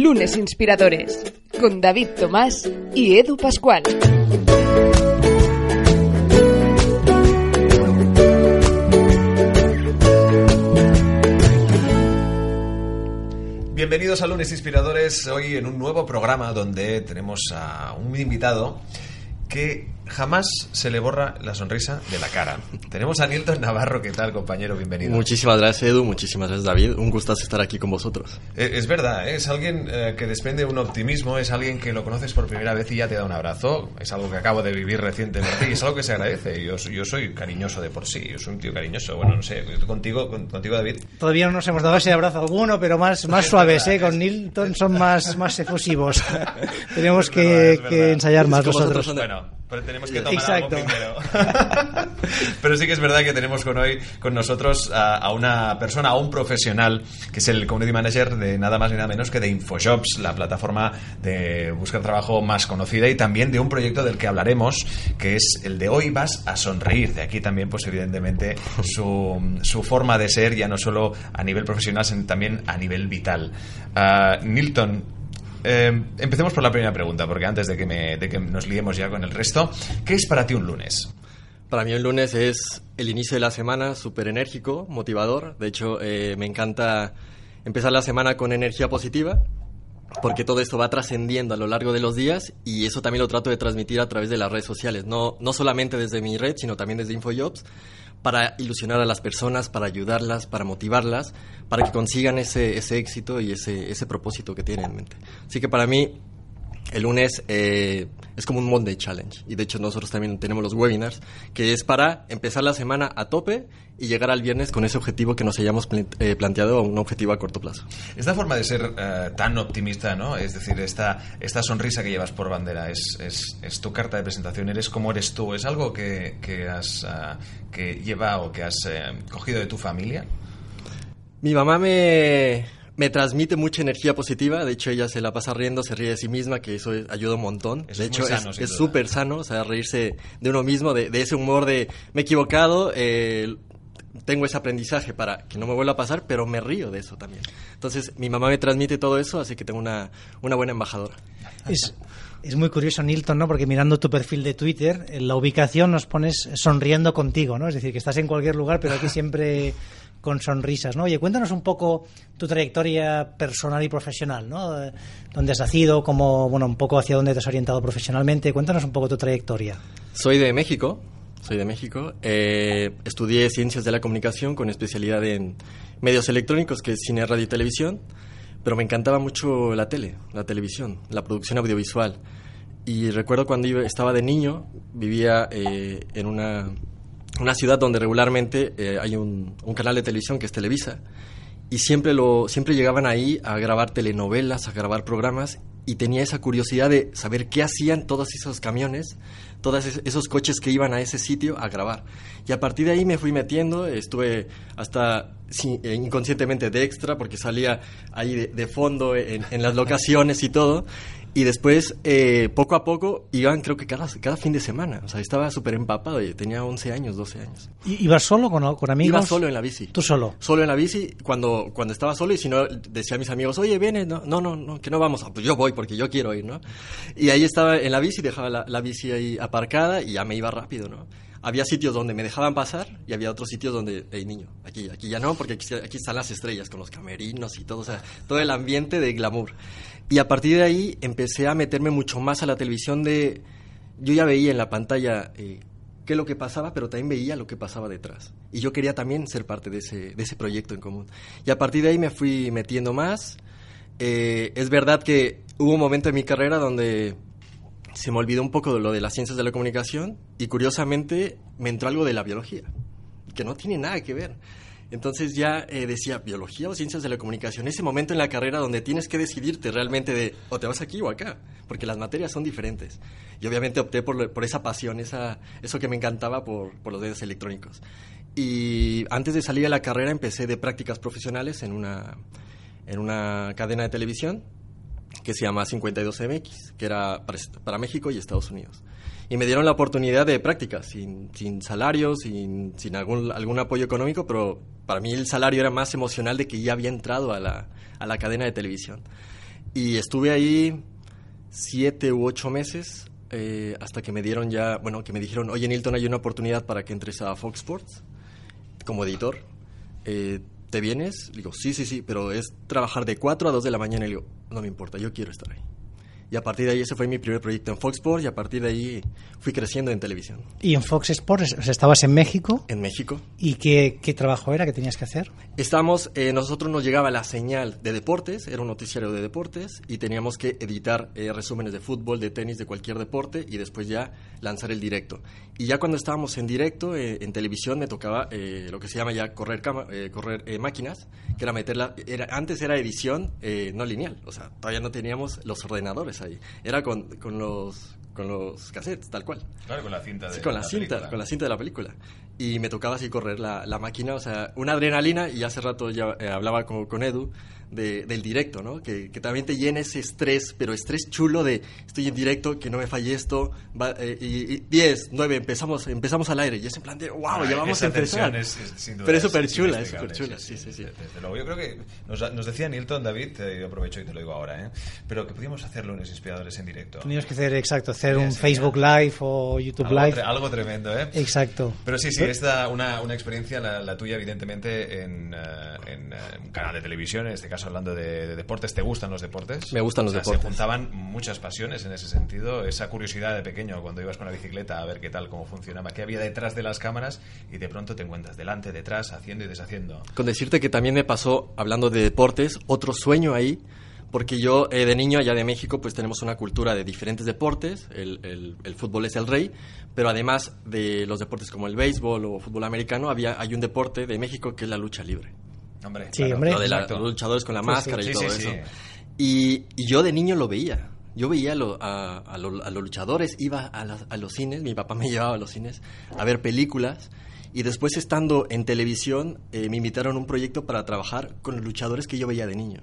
Lunes Inspiradores, con David Tomás y Edu Pascual. Bienvenidos a Lunes Inspiradores, hoy en un nuevo programa donde tenemos a un invitado que jamás se le borra la sonrisa de la cara. Tenemos a Nilton Navarro, ¿qué tal, compañero? Bienvenido. Muchísimas gracias, Edu. Muchísimas gracias, David. Un gustazo estar aquí con vosotros. Eh, Es verdad, ¿eh? es alguien eh, que desprende un optimismo, es alguien que lo conoces por primera vez y ya te da un abrazo. Es algo que acabo de vivir recientemente y es algo que se agradece. Yo, soy- yo soy cariñoso de por sí, yo soy un tío cariñoso. Bueno, no sé, contigo, con- contigo David. Todavía no nos hemos dado ese abrazo alguno, pero más, más suaves, ¿eh? Con Nilton son más, más efusivos. Tenemos que, verdad, que ensayar más nosotros. vosotros Bueno, pero tenemos que tomar Exacto. algo primero. pero sí que es verdad que tenemos con hoy con nosotros a, a una persona, a un profesional, que es el community manager de nada más ni nada menos que de InfoJobs, la plataforma de buscar trabajo más conocida y también de un proyecto del que hablaremos, que es el de hoy vas a sonreír. De aquí también, pues evidentemente, su, su forma de ser, ya no solo a nivel profesional, sino también a nivel vital. Ah, Nilton, eh, empecemos por la primera pregunta, porque antes de que, nos liemos ya con el resto, ¿qué es para ti un lunes? Para mí el lunes es el inicio de la semana, súper enérgico, motivador. De hecho, eh, me encanta empezar la semana con energía positiva, porque todo esto va trascendiendo a lo largo de los días y eso también lo trato de transmitir a través de las redes sociales. No, no solamente desde mi red, sino también desde InfoJobs, para ilusionar a las personas, para ayudarlas, para motivarlas, para que consigan ese, ese éxito y ese, ese propósito que tienen en mente. Así que para mí el lunes eh, es como un Monday Challenge. Y de hecho nosotros también tenemos los webinars, que es para empezar la semana a tope y llegar al viernes con ese objetivo que nos hayamos pl- eh, planteado, un objetivo a corto plazo. Esta forma de ser eh, tan optimista, ¿no? Es decir, esta, esta sonrisa que llevas por bandera es, es, es tu carta de presentación, eres como eres tú, es algo que, que has ah, que lleva o que has eh, cogido de tu familia. Mi mamá me, me transmite mucha energía positiva, de hecho ella se la pasa riendo, se ríe de sí misma, que eso ayuda un montón. Eso de es hecho sano, es súper sano, o sea, reírse de uno mismo, de, de ese humor de me he equivocado, eh, tengo ese aprendizaje para que no me vuelva a pasar, pero me río de eso también. Entonces mi mamá me transmite todo eso, así que tengo una, una buena embajadora. Es, es muy curioso, Nilton, ¿no? Porque mirando tu perfil de Twitter, en la ubicación nos pones sonriendo contigo, ¿no? Es decir, que estás en cualquier lugar, pero aquí siempre con sonrisas, ¿no? Oye, cuéntanos un poco tu trayectoria personal y profesional, ¿no? Eh, ¿Dónde has nacido? Cómo, bueno, un poco hacia dónde te has orientado profesionalmente. Cuéntanos un poco tu trayectoria. Soy de México, soy de México. Eh, estudié Ciencias de la Comunicación con especialidad en medios electrónicos, que es cine, radio y televisión. Pero me encantaba mucho la tele, la televisión, la producción audiovisual. Y recuerdo cuando estaba de niño, vivía eh, en una, una ciudad donde regularmente eh, hay un, canal de televisión que es Televisa. Y siempre, lo, siempre llegaban ahí a grabar telenovelas, a grabar programas. Y tenía esa curiosidad de saber qué hacían todos esos camiones, todos es- esos coches que iban a ese sitio a grabar. Y a partir de ahí me fui metiendo, estuve hasta eh, inconscientemente de extra, porque salía ahí de, fondo en las locaciones y todo. Y después, eh, poco a poco, iban creo que cada, cada fin de semana. O sea, estaba súper empapado tenía 11 años, 12 años. ¿I- ¿Ibas solo con, con amigos? Iba solo en la bici. ¿Tú solo? Solo en la bici, cuando, cuando estaba solo, y si no, decía a mis amigos, oye, viene, no, no, no, no, que no vamos, Ah, pues yo voy porque yo quiero ir, ¿no? Y ahí estaba en la bici, dejaba la, la bici ahí aparcada y ya me iba rápido, ¿no? Había sitios donde me dejaban pasar y había otros sitios donde, hey niño, aquí, aquí ya no, porque aquí, aquí están las estrellas con los camerinos y todo, o sea, todo el ambiente de glamour. Y a partir de ahí empecé a meterme mucho más a la televisión de... Yo ya veía en la pantalla eh, qué es lo que pasaba, pero también veía lo que pasaba detrás. Y yo quería también ser parte de ese, de ese proyecto en común. Y a partir de ahí me fui metiendo más. Eh, es verdad que hubo un momento en mi carrera donde se me olvidó un poco de lo de las ciencias de la comunicación y curiosamente me entró algo de la biología, que no tiene nada que ver. Entonces ya eh, decía, biología o ciencias de la comunicación, ese momento en la carrera donde tienes que decidirte realmente de o te vas aquí o acá, porque las materias son diferentes. Y obviamente opté por, por esa pasión, esa, eso que me encantaba por, por los medios electrónicos. Y antes de salir a la carrera empecé de prácticas profesionales en una, en una cadena de televisión que se llama 52MX, que era para, para México y Estados Unidos. Y me dieron la oportunidad de prácticas, sin, sin salario, sin, sin algún, algún apoyo económico, pero para mí el salario era más emocional de que ya había entrado a la, a la cadena de televisión. Y estuve ahí siete u ocho meses eh, hasta que me dieron ya, bueno, que me dijeron, oye Nilton, hay una oportunidad para que entres a Fox Sports como editor. Eh, ¿Te vienes? Digo, sí, sí, sí, pero es trabajar de 4 a 2 de la mañana. Y digo, no me importa, yo quiero estar ahí. Y a partir de ahí ese fue mi primer proyecto en Fox Sports y a partir de ahí fui creciendo en televisión. ¿Y en Fox Sports o sea, estabas en México? En México. ¿Y qué, qué trabajo era que tenías que hacer? Estamos, eh, nosotros nos llegaba la señal de deportes, era un noticiario de deportes y teníamos que editar eh, resúmenes de fútbol, de tenis, de cualquier deporte y después ya lanzar el directo. Y ya cuando estábamos en directo, eh, en televisión, me tocaba eh, lo que se llama ya correr, cama- eh, correr eh, máquinas, que era meterla, era, antes era edición no lineal, o sea, todavía no teníamos los ordenadores ahí, era con, con los con los cassettes, tal cual. Claro, con la cinta de Sí, con la, cinta, película. con la cinta de la película. Y me tocaba así correr la, la máquina, o sea, una adrenalina, y hace rato ya eh, hablaba con, con Edu de- del directo, ¿no? Que, que también te llena ese estrés, pero estrés chulo de estoy en directo, que no me falle esto, va, eh, y, y 10, 9, empezamos, empezamos al aire, y es en plan de, wow, Ah, ya vamos a empezar. es- es, sin duda, pero es súper chula, es súper chula, sí, sí, sí. Desde luego, yo creo que nos, nos decía Nilton, David, eh, yo aprovecho y te lo digo ahora, ¿eh? pero que podíamos hacer lunes inspiradores en directo. Tenías que hacer, exacto, hacer Sí, un sí, Facebook Live o YouTube Algo, Live. tre- algo tremendo, ¿eh? Exacto. Pero sí, sí, es da- una, una experiencia, la, la tuya, evidentemente, en, eh, en, eh, un canal de televisión, en este caso hablando de, de deportes. ¿Te gustan los deportes? Me gustan los O sea, deportes. Se juntaban muchas pasiones en ese sentido, esa curiosidad de pequeño cuando ibas con la bicicleta a ver qué tal, cómo funcionaba, qué había detrás de las cámaras y de pronto te encuentras delante, detrás, haciendo y deshaciendo. Con decirte que también me pasó, hablando de deportes, otro sueño ahí, porque yo eh, de niño allá de México pues tenemos una cultura de diferentes deportes, el, el- el fútbol es el rey, pero además de los deportes como el béisbol o fútbol americano, había, hay un deporte de México que es la lucha libre. Hombre, Sí, hombre. Lo de la- exacto. los luchadores con la Sí, máscara sí. y Sí, todo sí, eso. sí. Y, y yo de niño lo veía. Yo veía lo- a, a lo- a los luchadores, iba a, las- a los cines, mi papá me llevaba a los cines a ver películas. Y después estando en televisión, eh, me invitaron a un proyecto para trabajar con los luchadores que yo veía de niño.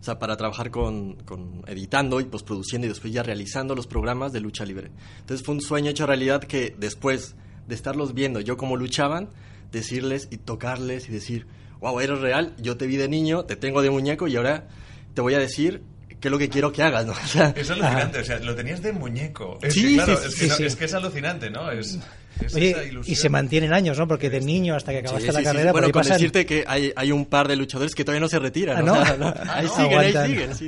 O sea, para trabajar con, con editando y postproduciendo y después ya realizando los programas de lucha libre. Entonces fue un sueño hecho realidad que después de estarlos viendo yo cómo luchaban, decirles y tocarles y decir, wow, eres real, yo te vi de niño, te tengo de muñeco y ahora te voy a decir qué es lo que quiero que hagas, ¿no? O sea, Es alucinante, o sea, lo tenías de muñeco. Es Sí, que, claro, sí, es, sí, que no- sí. es que es alucinante, ¿no? Es, es Oye, y se mantienen años, ¿no? Porque de niño hasta que acabaste Sí, la sí, sí, carrera, por Bueno, ahí con pasan- decirte que hay, hay un par de luchadores que todavía no se retiran. Ah, ¿no? O sea, no, Ah, ahí siguen, ahí siguen, sí.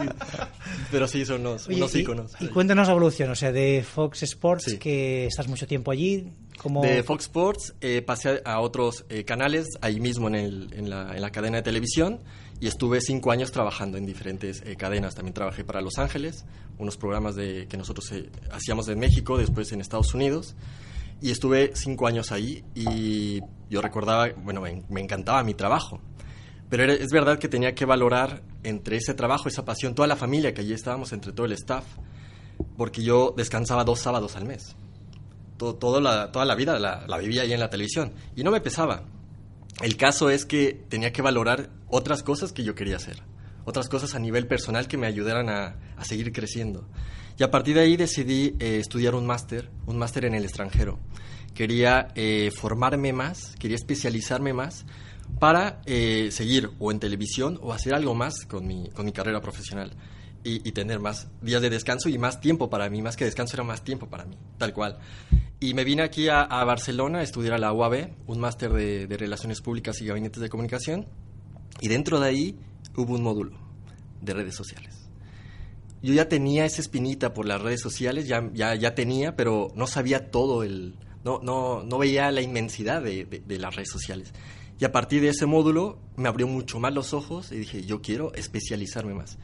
Pero sí, son unos, Oye, unos y- íconos. Y, cuéntanos la evolución, o sea, de Fox Sports, que estás mucho tiempo allí. De Fox Sports eh, pasé a otros eh, canales, ahí mismo en, el- en la, en la cadena de televisión, y estuve cinco años trabajando en diferentes eh, cadenas. También trabajé para Los Ángeles, unos programas de, que nosotros eh, hacíamos en México, después en Estados Unidos. Y estuve cinco años ahí y yo recordaba, bueno, me, encantaba mi trabajo. Pero es verdad que tenía que valorar entre ese trabajo, esa pasión, toda la familia que allí estábamos, entre todo el staff, porque yo descansaba dos sábados al mes toda la vida la, vivía ahí en la televisión y no me pesaba. El caso es que tenía que valorar otras cosas que yo quería hacer, otras cosas a nivel personal que me ayudaran a seguir creciendo. Y a partir de ahí decidí eh, estudiar un máster, un máster en el extranjero. Quería eh, formarme más, quería especializarme más para eh, seguir o en televisión o hacer algo más con mi, con mi carrera profesional y, tener más días de descanso y más tiempo para mí, más que descanso era más tiempo para mí, tal cual. Y me vine aquí a, a Barcelona a estudiar a la UAB, un máster de, de Relaciones Públicas y Gabinetes de Comunicación, y dentro de ahí hubo un módulo de redes sociales. Yo ya tenía esa espinita por las redes sociales, ya, ya, ya tenía, pero no sabía todo el... No, no, no veía la inmensidad de, de- las redes sociales. Y a partir de ese módulo me abrió mucho más los ojos y dije, yo quiero especializarme más.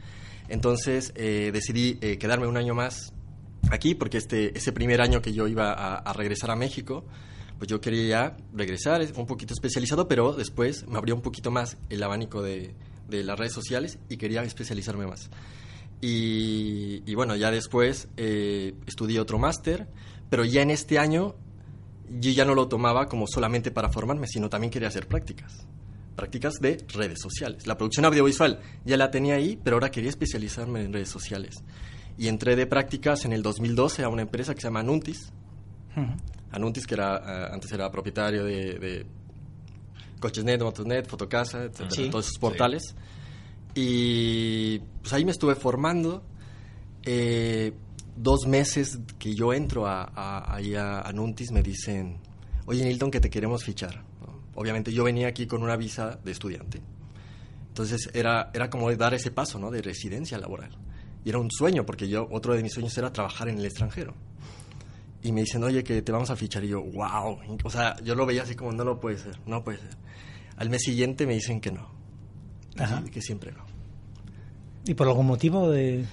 Entonces eh, decidí eh, quedarme un año más aquí porque este, ese primer año que yo iba a, a regresar a México, pues yo quería ya regresar un poquito especializado, pero después me abrió un poquito más el abanico de, de las redes sociales y quería especializarme más. Y, y bueno, ya después eh, estudié otro máster, pero ya en este año yo ya no lo tomaba como solamente para formarme, sino también quería hacer prácticas. Prácticas de redes sociales. La producción audiovisual ya la tenía ahí, pero ahora quería especializarme en redes sociales. Y entré de prácticas en el 2012 a una empresa que se llama Anuntis. Ujú. Anuntis, que era, eh, antes era propietario de, de Cochesnet, Motosnet, Fotocasa, etcétera, Sí. todos esos portales. Y pues ahí me estuve formando. Eh, dos meses que yo entro a, ahí a, Nuntis me dicen, oye Nilton, que te queremos fichar. Obviamente yo venía aquí con una visa de estudiante. Entonces era, era como dar ese paso ¿no? de residencia laboral. Y era un sueño, porque yo, otro de mis sueños era trabajar en el extranjero. Y me dicen, oye, que te vamos a fichar. Y yo, wow. O sea, yo lo veía así como, no lo puede ser, no puede ser. Al mes siguiente me dicen que no. Ajá. Que siempre no. ¿Y por algún motivo de...?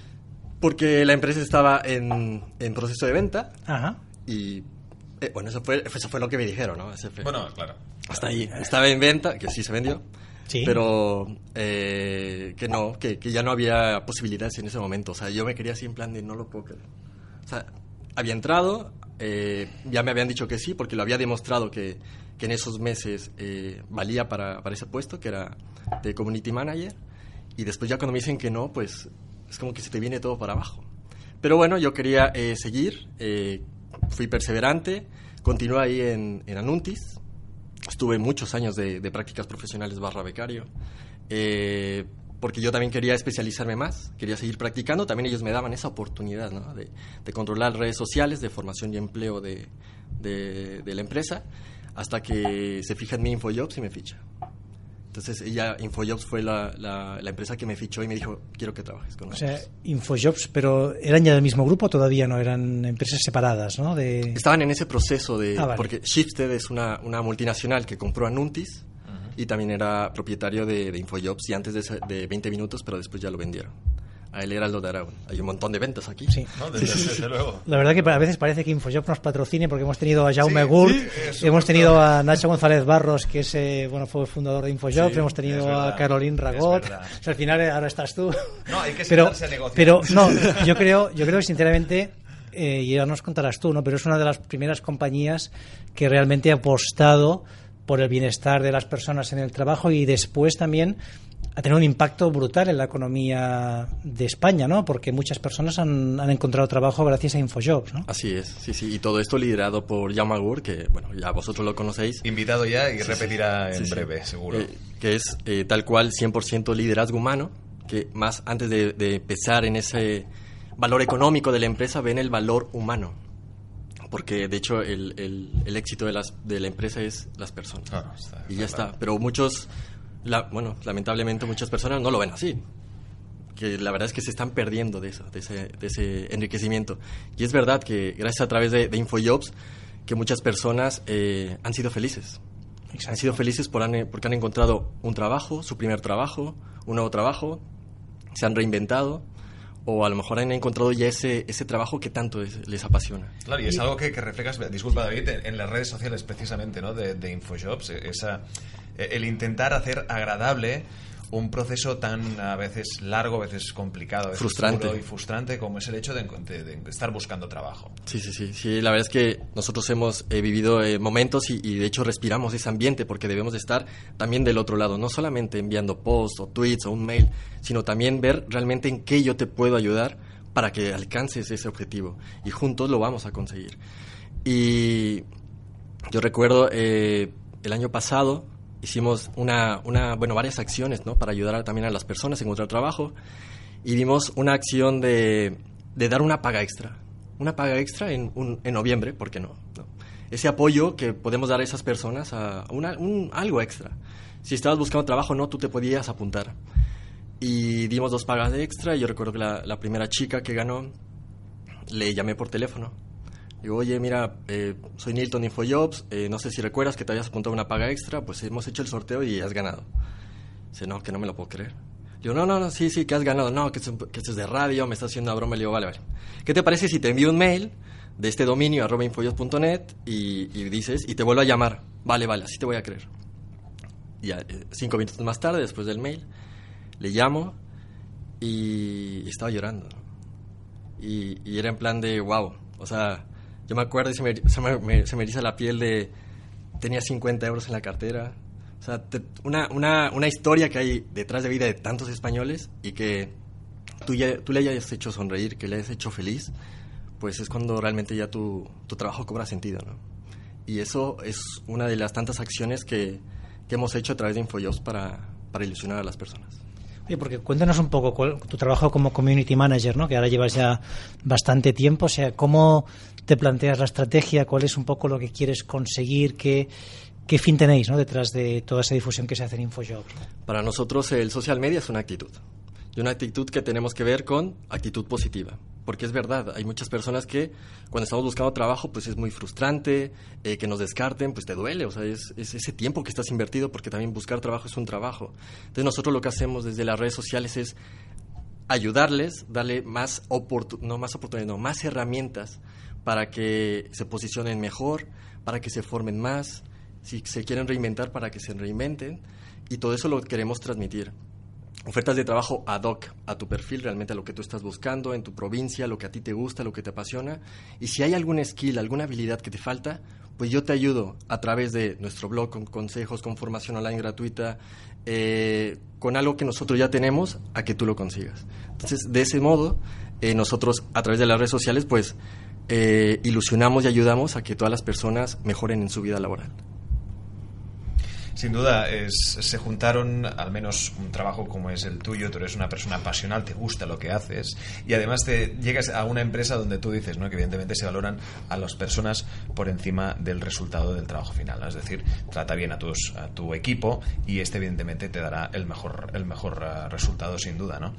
Porque la empresa estaba en, en proceso de venta Ajá. y, eh, bueno, eso fue, eso fue lo que me dijeron, ¿no? Ese fue- Bueno, claro. hasta ahí. Estaba en venta, que sí se vendió, Sí. pero eh, que no, que, que ya no había posibilidades en ese momento. O sea, yo me quería así en plan de no lo puedo creer. O sea, había entrado, eh, ya me habían dicho que sí, porque lo había demostrado que, que en esos meses eh, valía para, para ese puesto, que era de Community Manager. Y después ya cuando me dicen que no, pues es como que se te viene todo para abajo. Pero bueno, yo quería eh, seguir, eh, fui perseverante, continué ahí en, en Anuntis, estuve muchos años de, de prácticas profesionales barra becario, eh, porque yo también quería especializarme más, quería seguir practicando, también ellos me daban esa oportunidad ¿no? de, de controlar redes sociales, de formación y empleo de, de, de la empresa, hasta que se fija en mi InfoJobs y me ficha. Entonces ella, InfoJobs fue la, la, la empresa que me fichó y me dijo, quiero que trabajes con O nosotros. sea, Infojobs, pero ¿eran ya del mismo grupo o todavía no? Eran empresas separadas, ¿no? De... Estaban en ese proceso de... Ah, vale. Porque Shifted es una, una multinacional que compró a Nuntis y también era propietario de, de InfoJobs y antes de, de 20 minutos, pero después ya lo vendieron. A él era el de Aragón. Hay un montón de ventas aquí. Sí. ¿no? Desde, desde luego. La verdad que a veces parece que Infojobs nos patrocine porque hemos tenido a Jaume Sí, Gurt, sí, hemos tenido a Nacho González Barros, que es, eh, bueno, fue el fundador de Infojobs, Sí, hemos tenido verdad, a Caroline Ragot, o sea, al final eh, ahora estás tú. No, hay que pero, sentarse a negociar. pero no, yo creo, yo creo que sinceramente, eh, y ahora nos contarás tú, ¿no? Pero es una de las primeras compañías que realmente ha apostado por el bienestar de las personas en el trabajo y después también ha tenido un impacto brutal en la economía de España, ¿no? Porque muchas personas han, han encontrado trabajo gracias a Infojobs, ¿no? Así es, sí, sí. Y todo esto liderado por Yamagur, que, bueno, ya vosotros lo conocéis. Invitado ya y repetirá en Sí, sí. breve, seguro. Eh, que es eh, tal cual 100% liderazgo humano, que más antes de, de pensar en ese valor económico de la empresa, ven el valor humano. Porque de hecho el, el- el éxito de, las, de la empresa es las personas. Claro, está- y ya está. Pero muchos, la- bueno, lamentablemente muchas personas no lo ven así. Que la verdad es que se están perdiendo de eso, de ese, de ese enriquecimiento. Y es verdad que gracias a través de, de InfoJobs, que muchas personas eh, han sido felices. Han sido felices por han- porque han encontrado un trabajo, su primer trabajo, un nuevo trabajo, se han reinventado o a lo mejor han encontrado ya ese, ese trabajo que tanto es- les apasiona. Claro, y es algo que, que reflejas, disculpa David, en, en las redes sociales precisamente, ¿no? De, de Infojobs, eh, esa, el intentar hacer agradable un proceso tan a veces largo, a veces complicado, a veces Frustrante. y frustrante como es el hecho de, encon- de- de estar buscando trabajo. Sí, sí, sí, sí. La verdad es que nosotros hemos eh, vivido eh, momentos y, y de hecho respiramos ese ambiente porque debemos de estar también del otro lado, no solamente enviando posts o tweets o un mail, sino también ver realmente en qué yo te puedo ayudar para que alcances ese objetivo y juntos lo vamos a conseguir. Y yo recuerdo eh, el año pasado hicimos una, una, bueno, varias acciones ¿no? para ayudar también a las personas a encontrar trabajo y dimos una acción de, de dar una paga extra. Una paga extra en, un- en noviembre, ¿por qué no? no? Ese apoyo que podemos dar a esas personas a una, un, algo extra. Si estabas buscando trabajo, no, tú te podías apuntar. Y dimos dos pagas de extra. Y yo recuerdo que la, la primera chica que ganó, le llamé por teléfono. Digo, oye, mira, eh, soy Nilton InfoJobs, eh, no sé si recuerdas que te habías apuntado a una paga extra, pues hemos hecho el sorteo y has ganado. Dice, no, que no me lo puedo creer. Digo, no, no, no, sí, sí, que has ganado. No, que, que esto es de radio, me está haciendo una broma. Le digo, vale, vale. ¿Qué te parece si te envío un mail de este dominio, arroba infojobs.net, y, y dices, y te vuelvo a llamar? Vale, vale, así te voy a creer. Y ya, eh, cinco minutos más tarde, después del mail, le llamo y estaba llorando. Y, y era en plan de, wow, o sea, yo me acuerdo y se me, se me, me- se me eriza la piel de, tenía 50 euros en la cartera. O sea, te- una, una, una historia que hay detrás de vida de tantos españoles y que tú, ya, tú le hayas hecho sonreír, que le hayas hecho feliz, pues es cuando realmente ya tu, tu trabajo cobra sentido, ¿no? Y eso es una de las tantas acciones que, que hemos hecho a través de InfoJobs para, para ilusionar a las personas. porque cuéntanos un poco cuál, tu trabajo como community manager, ¿no? que ahora llevas ya bastante tiempo, o sea, cómo te planteas la estrategia, cuál es un poco lo que quieres conseguir, qué, qué fin tenéis ¿no? detrás de toda esa difusión que se hace en InfoJobs. Para nosotros el social media es una actitud, y una actitud que tenemos que ver con actitud positiva porque es verdad, hay muchas personas que cuando estamos buscando trabajo, pues es muy frustrante, eh, que nos descarten, pues te duele, o sea, es, ese tiempo que estás invertido, porque también buscar trabajo es un trabajo. Entonces nosotros lo que hacemos desde las redes sociales es ayudarles, darle más, no más oportunidades, no, más herramientas para que se posicionen mejor, para que se formen más, si se quieren reinventar, para que se reinventen, y todo eso lo queremos transmitir ofertas de trabajo ad hoc a tu perfil, realmente a lo que tú estás buscando, en tu provincia, lo que a ti te gusta, lo que te apasiona. Y si hay algún skill, alguna habilidad que te falta, pues yo te ayudo a través de nuestro blog con consejos, con formación online gratuita, eh, con algo que nosotros ya tenemos, a que tú lo consigas. Entonces, de ese modo, eh, nosotros a través de las redes sociales, pues eh, ilusionamos y ayudamos a que todas las personas mejoren en su vida laboral. Sin duda, es, se juntaron al menos un trabajo como es el tuyo, tú eres una persona pasional, te gusta lo que haces y además te llegas a una empresa donde tú dices ¿no? que evidentemente se valoran a las personas por encima del resultado del trabajo final. Es decir, trata bien a, tus, a tu equipo y este evidentemente te dará el mejor, el mejor uh, resultado sin duda. ¿no?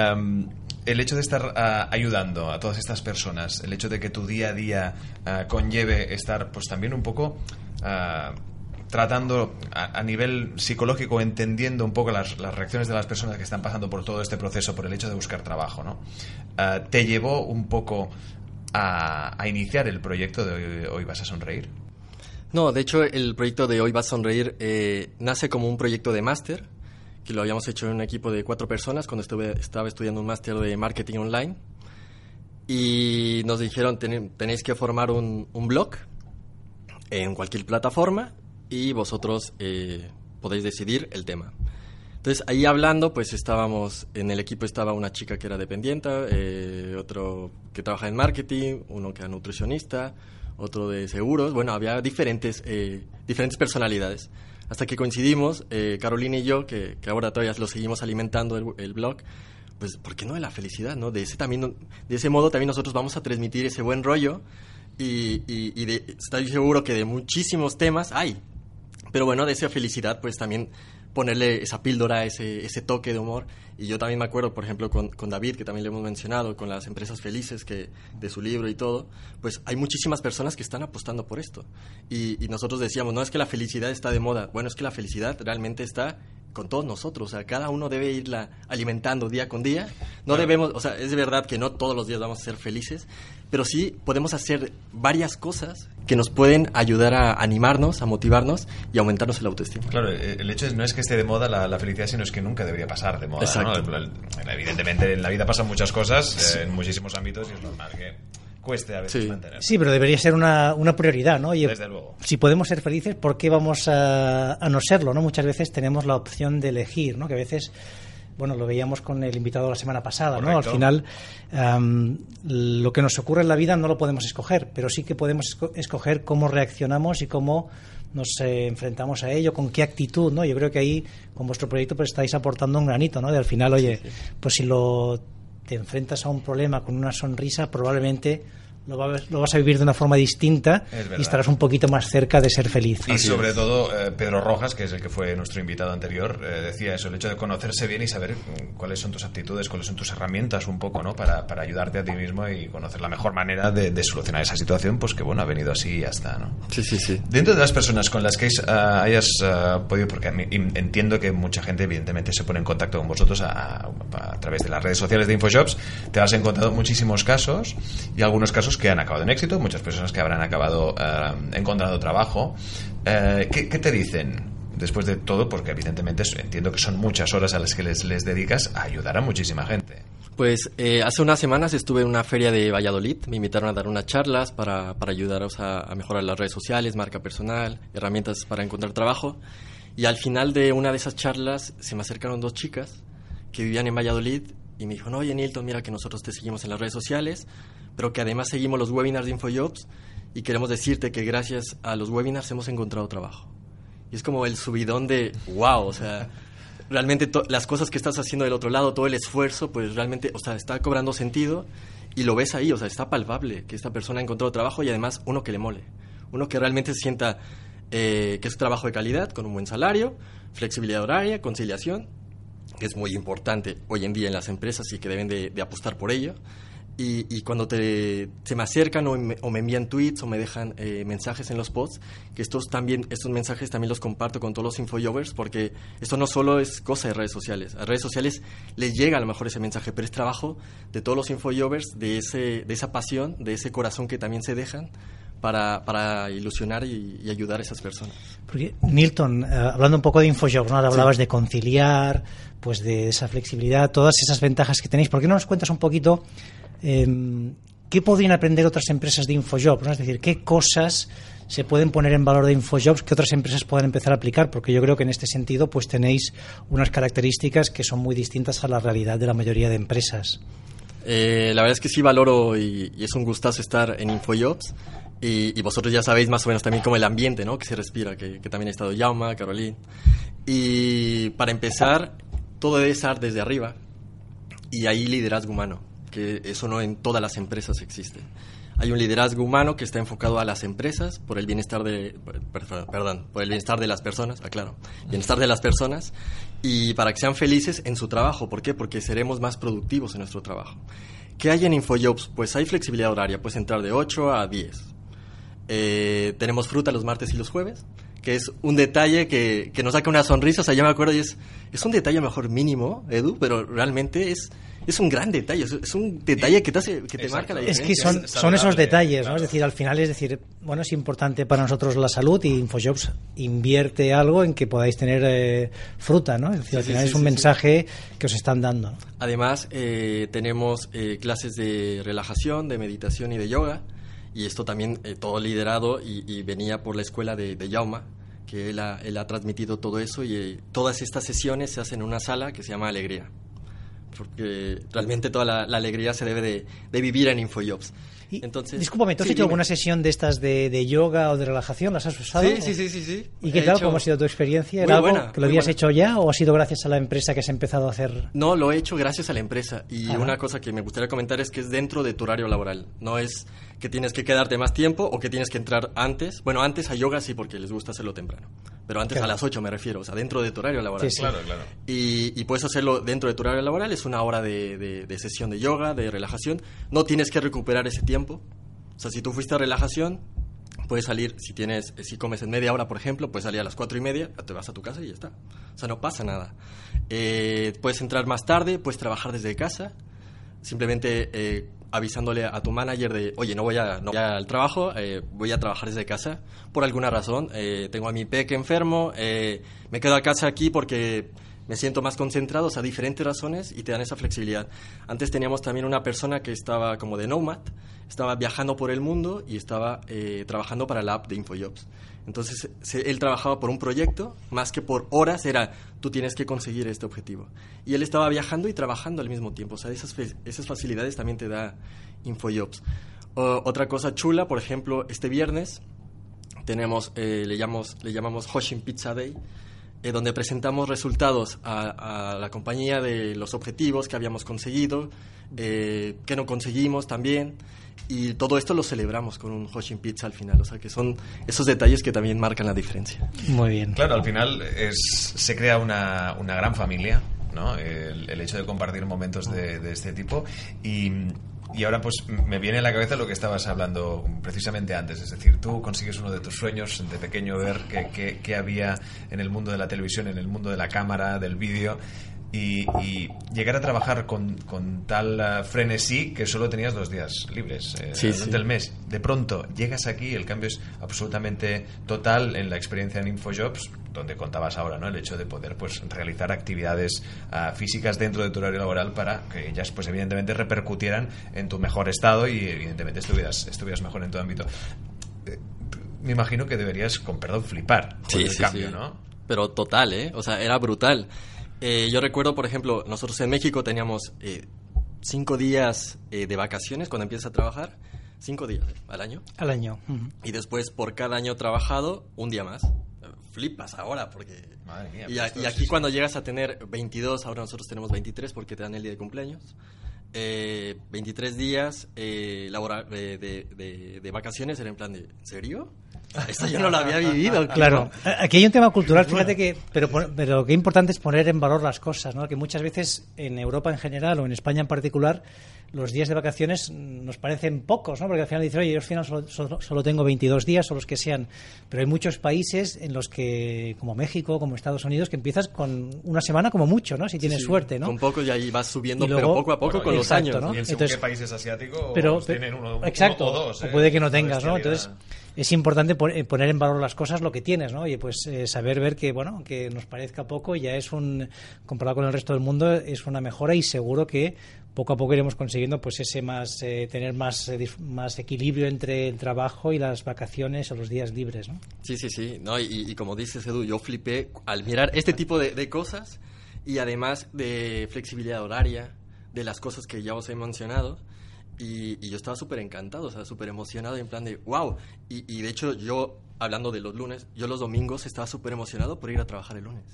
Um, el hecho de estar uh, ayudando a todas estas personas, el hecho de que tu día a día uh, conlleve estar pues también un poco tratando a, nivel psicológico, entendiendo un poco las, reacciones de las personas que están pasando por todo este proceso, por el hecho de buscar trabajo, ¿no? ¿Te llevó un poco a, iniciar el proyecto de Hoy, Vas a Sonreír? No, de hecho el proyecto de Hoy Vas a Sonreír eh, nace como un proyecto de máster, que lo habíamos hecho en un equipo de cuatro personas cuando estuve, estaba estudiando un máster de marketing online. Y nos dijeron, tenéis que formar un, un blog en cualquier plataforma y vosotros eh, podéis decidir el tema. Entonces ahí hablando, pues estábamos, en el equipo estaba una chica que era dependiente, eh, otro que trabaja en marketing, uno que era nutricionista, otro de seguros, bueno, había diferentes, eh, diferentes personalidades. Hasta que coincidimos, Carolina y yo, que, ahora todavía lo seguimos alimentando el, blog, pues, ¿por qué no de la felicidad? ¿no? De, ese también, de ese modo también nosotros vamos a transmitir ese buen rollo y, y, estoy seguro que de muchísimos temas hay, pero bueno, de esa felicidad, pues también ponerle esa píldora, ese, ese toque de humor. Y yo también me acuerdo, por ejemplo, con, con, David, que también le hemos mencionado, con las empresas felices que, de su libro y todo, pues hay muchísimas personas que están apostando por esto. Y, y nosotros decíamos, no es que la felicidad está de moda, bueno, es que la felicidad realmente está con todos nosotros, o sea, cada uno debe irla alimentando día con día. No debemos, o sea, es verdad que no todos los días vamos a ser felices, pero sí podemos hacer varias cosas que nos pueden ayudar a animarnos, a motivarnos y aumentarnos el autoestima. Claro, eh, el hecho no es que esté de moda la, felicidad, sino es que nunca debería pasar de moda. ¿no? Evidentemente en la vida pasan muchas cosas, eh, en muchísimos ámbitos, y es normal que cueste a veces sí. mantener. Sí, pero debería ser una, una prioridad, ¿no? Desde luego. Si podemos ser felices, ¿por qué vamos a, a, no serlo, no? Muchas veces tenemos la opción de elegir, ¿no? Que a veces bueno, lo veíamos con el invitado la semana pasada, ¿no? Al final, lo que nos ocurre en la vida no lo podemos escoger, pero sí que podemos escoger cómo reaccionamos y cómo nos eh, enfrentamos a ello, con qué actitud, ¿no? Yo creo que ahí, con vuestro proyecto, pues estáis aportando un granito, ¿no? De al final, oye, pues si lo te enfrentas a un problema con una sonrisa, probablemente lo, vas a vivir de una forma distinta y estarás un poquito más cerca de ser feliz. Y sobre todo, eh, Pedro Rojas, que es el que fue nuestro invitado anterior, eh, decía eso, el hecho de conocerse bien y saber mm, cuáles son tus aptitudes, cuáles son tus herramientas un poco, ¿no? Para, para ayudarte a ti mismo y conocer la mejor manera de, solucionar esa situación, pues que bueno, ha venido así y ya está, ¿no? Sí, sí, sí. Dentro de las personas con las que eh, hayas podido, porque entiendo que mucha gente evidentemente se pone en contacto con vosotros a, a través de las redes sociales de InfoShops, te has encontrado muchísimos casos y algunos casos que han acabado en éxito, muchas personas que habrán acabado eh, encontrando trabajo. Eh, ¿qué, te dicen? Después de todo, porque evidentemente entiendo que son muchas horas a las que les, les dedicas a ayudar a muchísima gente. Pues eh, hace unas semanas estuve en una feria de Valladolid, me invitaron a dar unas charlas para, para ayudaros a, a, mejorar las redes sociales, marca personal, herramientas para encontrar trabajo. Y al final de una de esas charlas se me acercaron dos chicas que vivían en Valladolid y me dijo, no, oye Nilton, mira que nosotros te seguimos en las redes sociales, pero que además seguimos los webinars de InfoJobs y queremos decirte que gracias a los webinars hemos encontrado trabajo. Y es como el subidón de, wow, o sea, realmente las cosas que estás haciendo del otro lado, todo el esfuerzo, pues realmente, o sea, está cobrando sentido y lo ves ahí, o sea, está palpable que esta persona ha encontrado trabajo y además uno que le mole, uno que realmente se sienta eh, que es trabajo de calidad, con un buen salario, flexibilidad horaria, conciliación, que es muy importante hoy en día en las empresas y que deben de, de apostar por ello. Y, y cuando te, se me acercan o me, o me envían tweets o me dejan eh, mensajes en los posts, que estos también estos mensajes también los comparto con todos los infojovers porque esto no solo es cosa de redes sociales. A redes sociales les llega a lo mejor ese mensaje, pero es trabajo de todos los infojovers, de, ese, de esa pasión, de ese corazón que también se dejan para, para ilusionar y, y ayudar a esas personas. Porque, Nilton, eh, hablando un poco de InfoJobs, ¿no? hablabas de conciliar, pues de esa flexibilidad, todas esas ventajas que tenéis. ¿Por qué no nos cuentas un poquito eh, qué podrían aprender otras empresas de InfoJobs? ¿no? Es decir, qué cosas se pueden poner en valor de InfoJobs que otras empresas puedan empezar a aplicar, porque yo creo que en este sentido pues tenéis unas características que son muy distintas a la realidad de la mayoría de empresas. Eh, la verdad es que sí valoro y, y es un gustazo estar en InfoJobs. Y, y vosotros ya sabéis más o menos también como el ambiente ¿no? que se respira, que, que también ha estado Yauma, Caroline. Y para empezar, todo debe estar desde arriba y hay liderazgo humano, que eso no en todas las empresas existe. Hay un liderazgo humano que está enfocado a las empresas por el bienestar de, per- perdón, por el bienestar de las personas, aclaro, bienestar de las personas y para que sean felices en su trabajo. ¿Por qué? Porque seremos más productivos en nuestro trabajo. ¿Qué hay en InfoJobs? Pues hay flexibilidad horaria, puedes entrar de 8 a 10. Eh, tenemos fruta los martes y los jueves, que es un detalle que, que nos saca una sonrisa. O sea, yo me acuerdo es, es un detalle mejor mínimo, Edu, pero realmente es, es un gran detalle. Es, es un detalle que te, hace, que te marca la Es diferencia. que son, Es son esos detalles, ¿no? Es decir, al final es decir, bueno, es importante para nosotros la salud y InfoJobs invierte algo en que podáis tener eh, fruta, ¿no? Es decir, Sí, al sí, final sí, es un sí, sí. mensaje que os están dando. Además, eh, tenemos eh, clases de relajación, de meditación y de yoga. Y esto también eh, todo liderado y, y venía por la escuela de, de Yauma, que él ha, él ha transmitido todo eso. Y eh, todas estas sesiones se hacen en una sala que se llama Alegría. Porque realmente toda la, alegría se debe de, de vivir en InfoJobs. Y, Entonces, discúlpame, ¿tú has sí, hecho alguna sesión de estas de, de yoga o de relajación? ¿Las has usado? Sí, sí, sí, sí, sí. ¿Y qué He tal? hecho- ¿Cómo ha sido tu experiencia? Muy ¿Era algo buena, que lo muy habías buena. hecho ya o ha sido gracias a la empresa que has empezado a hacer? No, lo he hecho gracias a la empresa. Y Ajá. una cosa que me gustaría comentar es que es dentro de tu horario laboral. No es que tienes que quedarte más tiempo o que tienes que entrar antes. Bueno, antes a yoga sí, porque les gusta hacerlo temprano. Pero antes Claro. a las 8 me refiero, o sea, dentro de tu horario laboral. Sí, sí. Claro, claro. Y, y puedes hacerlo dentro de tu horario laboral. Es una hora de, de- de sesión de yoga, de relajación. No tienes que recuperar ese tiempo. O sea, si tú fuiste a relajación, puedes salir, si tienes, si comes en media hora, por ejemplo, puedes salir a las cuatro y media, te vas a tu casa y ya está. O sea, no pasa nada. Eh, puedes entrar más tarde, puedes trabajar desde casa, simplemente eh, avisándole a tu manager de, oye, no voy, a, no voy al trabajo, eh, voy a trabajar desde casa por alguna razón. Eh, tengo a mi peque enfermo, eh, me quedo a casa aquí porque me siento más concentrado, o sea, diferentes razones y te dan esa flexibilidad. Antes teníamos también una persona que estaba como de nomad, estaba viajando por el mundo y estaba eh, trabajando para la app de InfoJobs. Entonces, él trabajaba por un proyecto, más que por horas, era tú tienes que conseguir este objetivo. Y él estaba viajando y trabajando al mismo tiempo. O sea, esas, esas facilidades también te da InfoJobs. Otra cosa chula, por ejemplo, este viernes tenemos, eh, le, llamamos, le llamamos Hoshin Pizza Day, eh, donde presentamos resultados a, a la compañía de los objetivos que habíamos conseguido, eh, que no conseguimos también, y todo esto lo celebramos con un Hoshin Pizza al final, o sea que son esos detalles que también marcan la diferencia. Muy bien. Claro, al final es, se crea una, una gran familia, ¿no? El, el hecho de compartir momentos de, de este tipo y, y ahora pues me viene a la cabeza lo que estabas hablando precisamente antes, es decir, tú consigues uno de tus sueños de pequeño ver qué, había en el mundo de la televisión, en el mundo de la cámara, del vídeo. Y, y llegar a trabajar con, con tal eh, frenesí que solo tenías dos días libres eh, Sí, durante sí. el mes. De pronto llegas aquí, el cambio es absolutamente total en la experiencia en InfoJobs, donde contabas ahora, ¿no? El hecho de poder pues realizar actividades ah, físicas dentro de tu horario laboral para que ellas pues evidentemente repercutieran en tu mejor estado y evidentemente estuvieras, estuvieras mejor en tu ámbito. Eh, Me imagino que deberías, con perdón, flipar con el cambio, ¿no? Pero total, ¿eh? O sea, era brutal. Eh, yo recuerdo, por ejemplo, nosotros en México teníamos eh, cinco días eh, de vacaciones cuando empiezas a trabajar, cinco días eh, al año. Al año. Ujú. Y después, por cada año trabajado, un día más. Eh, flipas ahora porque... Madre mía, y, a- y aquí sí. cuando llegas a tener 22, ahora nosotros tenemos 23 porque te dan el día de cumpleaños. eh, 23 días eh, labora- de, de- de- de vacaciones era en plan de, ¿en serio? Esto yo no lo había vivido. Claro, aquí hay un tema cultural, fíjate que, pero, pero qué importante es poner en valor las cosas, ¿no? Que muchas veces en Europa en general o en España en particular, los días de vacaciones nos parecen pocos, ¿no? Porque al final dices, oye, yo al final solo, solo- solo tengo 22 días o los que sean, pero hay muchos países en los que, como México, como Estados Unidos, que empiezas con una semana como mucho, ¿no? Si tienes Sí, suerte, ¿no? Con poco y ahí vas subiendo, luego- pero poco a poco Bueno, con los años. ¿no? Y en Entonces- qué país es asiático, pero pues tienen uno, uno exacto o dos. o ¿eh? puede que no tengas no entonces es importante eh, poner en valor las cosas lo que tienes no oye pues eh, saber ver que bueno que nos parezca poco ya es un comparado con el resto del mundo es una mejora y seguro que poco a poco iremos consiguiendo pues ese más eh, tener más eh, más equilibrio entre el trabajo y las vacaciones o los días libres no Sí, sí, sí. No, y, y como dices, Edu, yo flipé al mirar este tipo de cosas y además de flexibilidad horaria, de las cosas que ya os he mencionado. Y, y yo estaba súper encantado, o sea, súper emocionado en plan de, wow. Y, y de hecho yo, hablando de los lunes, yo los domingos estaba súper emocionado por ir a trabajar el lunes.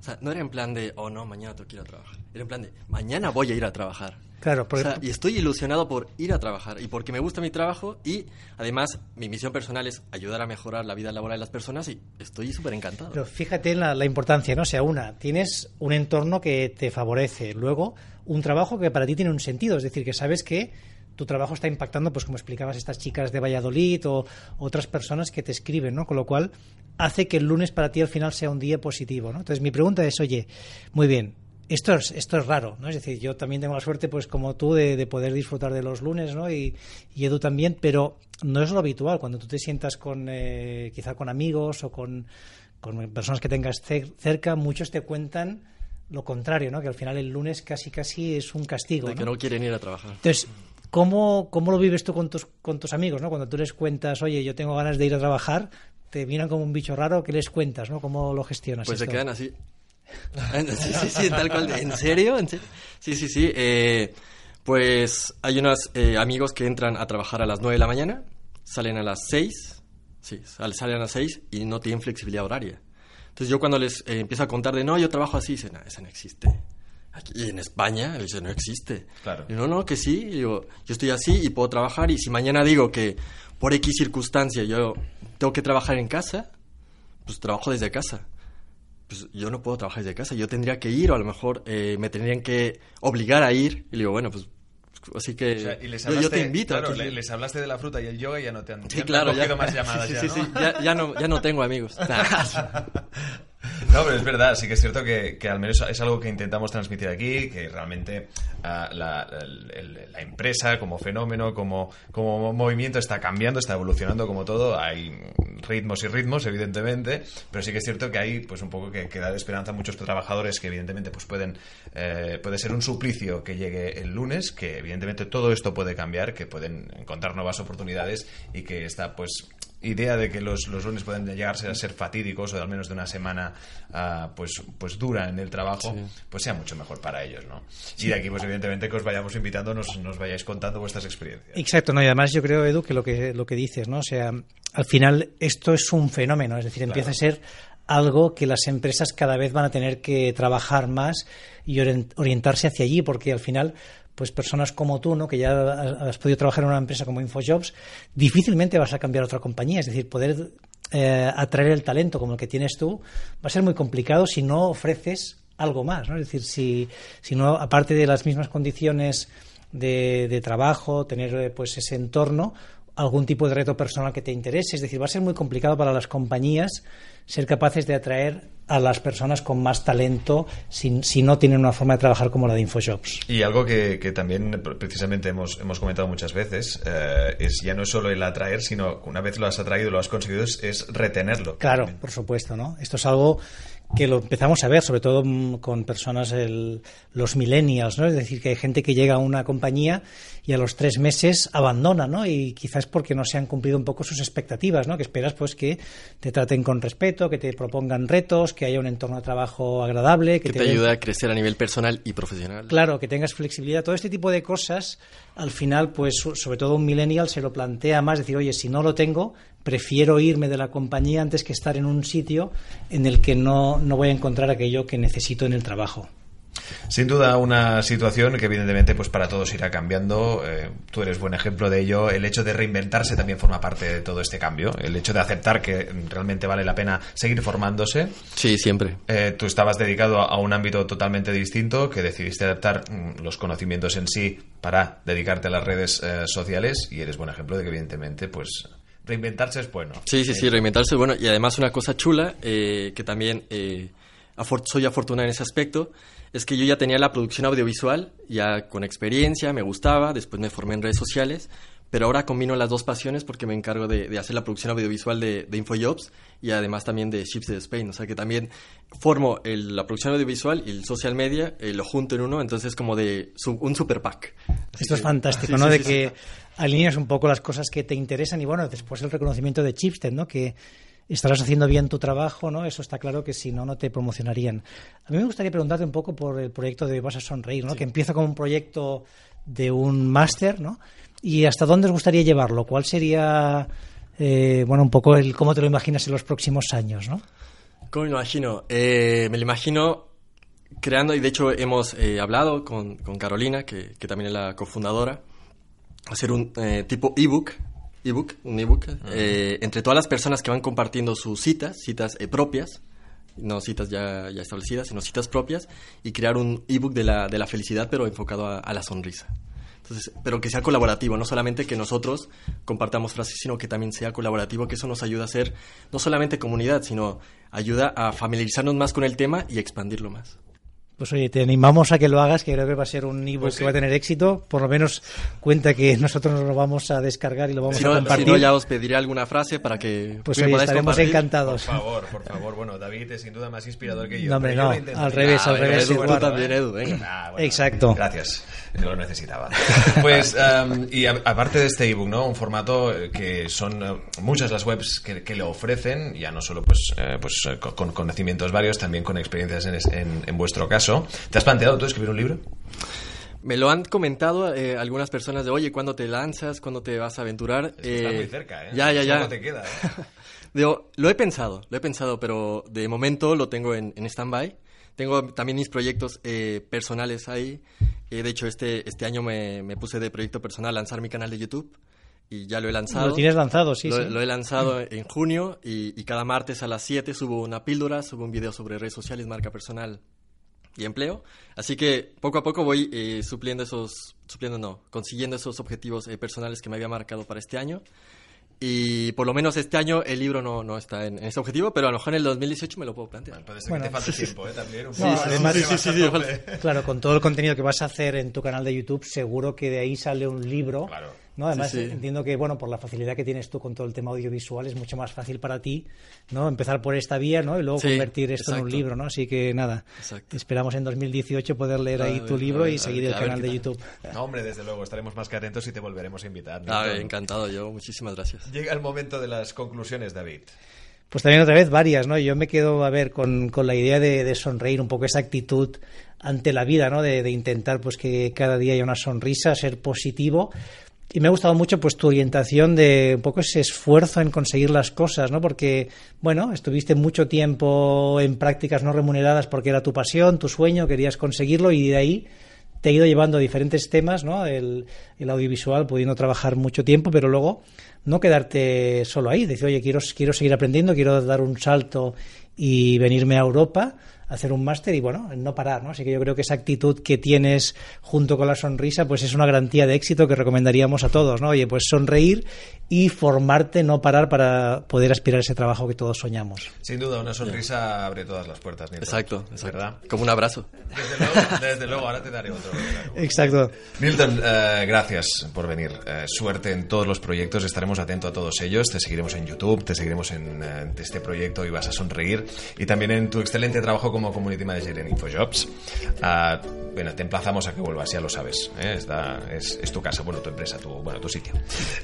O sea, no era en plan de, oh no, mañana tengo que ir a trabajar. Era en plan de, mañana voy a ir a trabajar. claro O porque sea, y estoy ilusionado por ir a trabajar y porque me gusta mi trabajo y además mi misión personal es ayudar a mejorar la vida laboral de las personas y estoy súper encantado. Pero fíjate en la, la importancia, ¿no? O sea, una, tienes un entorno que te favorece. Luego, un trabajo que para ti tiene un sentido. Es decir, que sabes que tu trabajo está impactando, pues como explicabas, estas chicas de Valladolid o otras personas que te escriben, ¿no? Con lo cual, hace que el lunes para ti al final sea un día positivo, ¿no? Entonces, mi pregunta es, oye, muy bien, esto es, esto es raro, ¿no? Es decir, yo también tengo la suerte, pues como tú, de, de poder disfrutar de los lunes, ¿no? Y, y Edu también, pero no es lo habitual. Cuando tú te sientas con, eh, quizá con amigos o con, con personas que tengas cer- cerca, muchos te cuentan lo contrario, ¿no? Que al final el lunes casi casi es un castigo, de que ¿no? no quieren ir a trabajar. Entonces, ¿cómo, ¿cómo lo vives tú con tus, con tus amigos, ¿no? Cuando tú les cuentas, oye, yo tengo ganas de ir a trabajar, te miran como un bicho raro, ¿qué les cuentas, no? ¿Cómo lo gestionas? Pues se quedan así. sí, sí, sí, tal cual. ¿En serio? ¿En serio? Sí, sí, sí. eh, pues hay unos eh, amigos que entran a trabajar a las 9 de la mañana, salen a las 6, sí, sal- salen a las 6 y no tienen flexibilidad horaria. Entonces yo cuando les eh, empiezo a contar de, no, yo trabajo así, dicen, no, eso no existe. Aquí en España, dice, no existe. Claro. Y no, no, que sí. Y digo, yo estoy así y puedo trabajar y si mañana digo que por X circunstancia yo tengo que trabajar en casa, pues trabajo desde casa pues yo no puedo trabajar desde casa, yo tendría que ir o a lo mejor eh, me tendrían que obligar a ir y le digo, bueno, pues así que O sea, y les yo- yo, hablaste, te invito. claro, aquí. le- les hablaste de la fruta y el yoga y ya no te han, Sí, ya no claro, han ya, más llamadas sí, ya, sí, ¿no? sí, ya, ya no, ya no tengo amigos. No, pero es verdad, sí que es cierto que, que al menos es algo que intentamos transmitir aquí, que realmente ah, la, empresa como fenómeno, como, como movimiento está cambiando, está evolucionando como todo. Hay ritmos y ritmos, evidentemente, pero sí que es cierto que hay pues un poco que, que dar esperanza a muchos trabajadores que evidentemente pues pueden eh, puede ser un suplicio que llegue el lunes, que evidentemente todo esto puede cambiar, que pueden encontrar nuevas oportunidades y que está pues idea de que los, los lunes pueden llegarse a ser fatídicos o al menos de una semana ah, pues, pues dura en el trabajo, pues sea mucho mejor para ellos, ¿no? Y de aquí, pues evidentemente que os vayamos invitando, nos, nos vayáis contando vuestras experiencias. Exacto, no, y además yo creo, Edu, que lo que, lo que dices, ¿no? O sea, al final esto es un fenómeno, es decir, empieza a ser algo que las empresas cada vez van a tener que trabajar más y orien- orientarse hacia allí, porque al final, pues personas como tú, ¿no? que ya has podido trabajar en una empresa como InfoJobs, difícilmente vas a cambiar a otra compañía, es decir, poder eh, atraer el talento como el que tienes tú va a ser muy complicado si no ofreces algo más. Es decir, si, si no, aparte de las mismas condiciones de, de trabajo, tener eh, pues ese entorno, algún tipo de reto personal que te interese. Es decir, va a ser muy complicado para las compañías ser capaces de atraer a las personas con más talento si, si no tienen una forma de trabajar como la de InfoJobs. Y algo que, que también precisamente hemos, hemos comentado muchas veces eh, es ya no es solo el atraer, sino una vez lo has atraído, lo has conseguido, es, es retenerlo. Claro, por supuesto, ¿no? Esto es algo que lo empezamos a ver, sobre todo mm, con personas, el- los millennials, ¿no? Es decir, que hay gente que llega a una compañía y a los tres meses abandona, ¿no? Y quizás porque no se han cumplido un poco sus expectativas, ¿no? Que esperas, pues, que te traten con respeto, que te propongan retos, que haya un entorno de trabajo agradable, que, te, ayude a crecer a nivel personal y profesional. Claro, que tengas flexibilidad, todo este tipo de cosas, al final, pues sobre todo un millennial se lo plantea más, decir, oye, si no lo tengo, prefiero irme de la compañía antes que estar en un sitio en el que no, no voy a encontrar aquello que necesito en el trabajo. Sin duda una situación que evidentemente pues para todos irá cambiando. Eh, tú eres buen ejemplo de ello. El hecho de reinventarse también forma parte de todo este cambio. El hecho de aceptar que realmente vale la pena seguir formándose. Sí, siempre. Eh, tú estabas dedicado a un ámbito totalmente distinto, que decidiste adaptar mm, los conocimientos en sí para dedicarte a las redes eh, sociales y eres buen ejemplo de que evidentemente pues reinventarse es bueno. Sí, sí, sí, reinventarse es bueno. Y además una cosa chula que también soy afortunado en ese aspecto es que yo ya tenía la producción audiovisual, ya con experiencia, me gustaba, después me formé en redes sociales, pero ahora combino las dos pasiones porque me encargo de, hacer la producción audiovisual de, de, InfoJobs y además también de Ships de Spain, o sea que también formo la producción audiovisual y el social media, eh, lo junto en uno, entonces es como de un super pack. Esto es fantástico, ¿no? de que alineas un poco las cosas que te interesan y bueno, después el reconocimiento de Chipstead, ¿no? Que estarás haciendo bien tu trabajo, ¿no? Eso está claro que si no, no te promocionarían. A mí me gustaría preguntarte un poco por el proyecto de Vas a Sonreír, ¿no? Que empieza como un proyecto de un máster, ¿no? ¿Y hasta dónde os gustaría llevarlo? ¿Cuál sería, eh, bueno, un poco el cómo te lo imaginas en los próximos años, ¿no? ¿Cómo me lo imagino? Eh, me lo imagino creando, y de hecho hemos eh, hablado con, con Carolina, que, que, también es la cofundadora, hacer un tipo ebook ebook, un ebook, eh, entre todas las personas que van compartiendo sus citas, citas eh, propias, no citas ya, ya, establecidas, sino citas propias, y crear un ebook de la, de la felicidad, pero enfocado a, la sonrisa. Entonces, pero que sea colaborativo, no solamente que nosotros compartamos frases, sino que también sea colaborativo, que eso nos ayuda a ser no solamente comunidad, sino ayuda a familiarizarnos más con el tema y expandirlo más. Pues oye, te animamos a que lo hagas, que creo que va a ser un ebook pues que va a tener éxito. Por lo menos cuenta que nosotros nos lo vamos a descargar y lo vamos a compartir. Si no, ya os pediré alguna frase para que pues oye, estaremos encantados. Por favor, por favor. Bueno, David es sin duda más inspirador que yo. No, hombre, no. al revés, al revés. Edu, tú también, Edu, venga. Ah, Exacto. Gracias. Yo lo necesitaba. Pues, um, y aparte de este ebook, ¿no? Un formato que son uh, muchas las webs que, que, le ofrecen, ya no solo pues, uh, pues uh, con conocimientos varios, también con experiencias en, en, en vuestro caso. ¿Te has planteado tú escribir un libro? Me lo han comentado eh, algunas personas de, oye, ¿cuándo te lanzas? ¿Cuándo te vas a aventurar? eh, muy cerca, ¿eh? Ya, ya, ya. te queda, ¿eh? Digo, lo he pensado, lo he pensado, pero de momento lo tengo en, en stand-by. Tengo también mis proyectos eh, personales ahí. Eh, de hecho, este, este año me, me, puse de proyecto personal lanzar mi canal de YouTube y ya lo he lanzado. Lo tienes lanzado, sí, lo, sí. Lo he lanzado en junio y, y, cada martes a las 7 subo una píldora, subo un video sobre redes sociales, marca personal y empleo. Así que poco a poco voy eh, supliendo esos, supliendo no, consiguiendo esos objetivos eh, personales que me había marcado para este año. Y por lo menos este año el libro no, no está en, ese objetivo, pero a lo mejor en el 2018 me lo puedo plantear. puede ser que te falte tiempo, ¿eh? También. Un sí, además, sí, sí, sí, claro, con todo el contenido que vas a hacer en tu canal de YouTube, seguro que de ahí sale un libro. Claro ¿no? Además, entiendo que, bueno, por la facilidad que tienes tú con todo el tema audiovisual, es mucho más fácil para ti, ¿no? Empezar por esta vía, ¿no? Y luego convertir esto en un libro, ¿no? Así que, nada, esperamos en 2018 poder leer ahí tu libro y seguir el canal de YouTube. No, hombre, desde luego, estaremos más que atentos y te volveremos a invitar. encantado yo, muchísimas gracias. Llega el momento de las conclusiones, David. Pues también otra vez varias, ¿no? Yo me quedo, a ver, con, con la idea de, de, sonreír, un poco esa actitud ante la vida, ¿no? De, de, intentar, pues, que cada día haya una sonrisa, ser positivo, y me ha gustado mucho pues tu orientación de un poco ese esfuerzo en conseguir las cosas, ¿no? Porque, bueno, estuviste mucho tiempo en prácticas no remuneradas porque era tu pasión, tu sueño, querías conseguirlo y de ahí te ha ido llevando a diferentes temas, ¿no? El, el audiovisual, pudiendo trabajar mucho tiempo, pero luego no quedarte solo ahí, decir, oye, quiero, quiero seguir aprendiendo, quiero dar un salto y venirme a Europa hacer un máster y bueno, no parar, ¿no? Así que yo creo que esa actitud que tienes junto con la sonrisa, pues es una garantía de éxito que recomendaríamos a todos, ¿no? Oye, pues sonreír y formarte, no parar para poder aspirar a ese trabajo que todos soñamos. Sin duda, una sonrisa abre todas las puertas, Nilton. Exacto, es ¿verdad? Como un abrazo. Desde luego, desde luego, ahora te daré otro. Exacto. Nilton, eh, gracias por venir. Eh, suerte en todos los proyectos, estaremos atentos a todos ellos. Te seguiremos en YouTube, te seguiremos en este proyecto y vas a sonreír. Y también en tu excelente trabajo como como Community Manager en InfoJobs. Ah, bueno, te emplazamos a que vuelvas, ya lo sabes. ¿eh? Está- es, es tu casa, bueno, tu empresa, tu, bueno, tu sitio.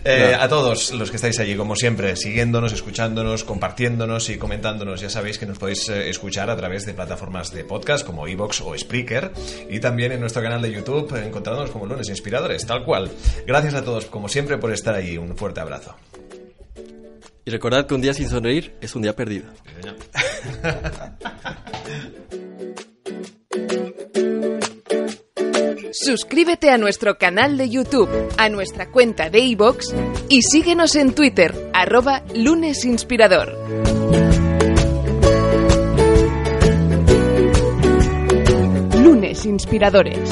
Eh, A todos los que estáis allí, como siempre, siguiéndonos, escuchándonos, compartiéndonos y comentándonos, ya sabéis que nos podéis eh, escuchar a través de plataformas de podcast como Evox o Spreaker y también en nuestro canal de YouTube encontrándonos como Lunes Inspiradores, tal cual. Gracias a todos, como siempre, por estar allí. Un fuerte abrazo. Y recordad que un día sin sonreír es un día perdido. Suscríbete a nuestro canal de YouTube, a nuestra cuenta de iVoox y síguenos en Twitter, arroba lunesinspirador. Lunes Inspiradores.